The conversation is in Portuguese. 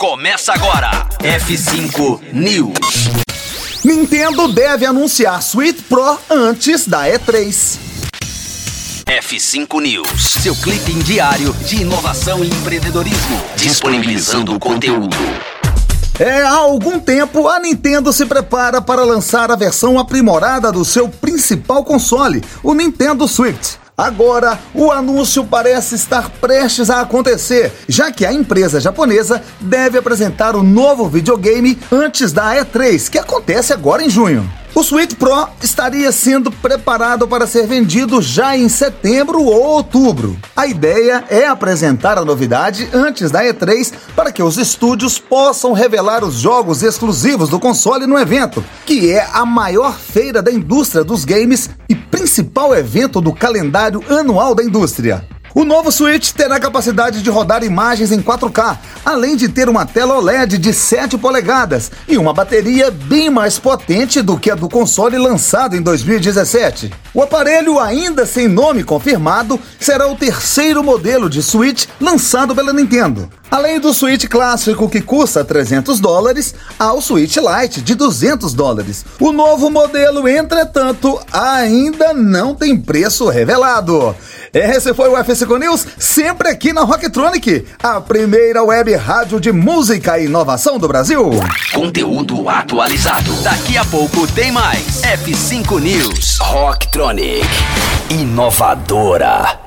começa agora. F5 News. Nintendo deve anunciar Switch Pro antes da E3. F5 News, seu clipe diário de inovação e empreendedorismo, disponibilizando o conteúdo. É, há algum tempo a Nintendo se prepara para lançar a versão aprimorada do seu principal console, o Nintendo Switch. Agora, o anúncio parece estar prestes a acontecer, já que a empresa japonesa deve apresentar o novo videogame antes da E3, que acontece agora em junho. O Switch Pro estaria sendo preparado para ser vendido já em setembro ou outubro. A ideia é apresentar a novidade antes da E3 para que os estúdios possam revelar os jogos exclusivos do console no evento, que é a maior feira da indústria dos games e principal evento do calendário anual da indústria. O novo Switch terá capacidade de rodar imagens em 4K, além de ter uma tela OLED de 7 polegadas e uma bateria bem mais potente do que a do console lançado em 2017. O aparelho, ainda sem nome confirmado, será o terceiro modelo de Switch lançado pela Nintendo. Além do Switch clássico que custa 300 dólares, há o Switch Lite de 200 dólares. O novo modelo, entretanto, ainda não tem preço revelado. Esse foi o F5 News, sempre aqui na Rocktronic, a primeira web rádio de música e inovação do Brasil. Conteúdo atualizado. Daqui a pouco tem mais. F5 News. Rocktronic. Inovadora.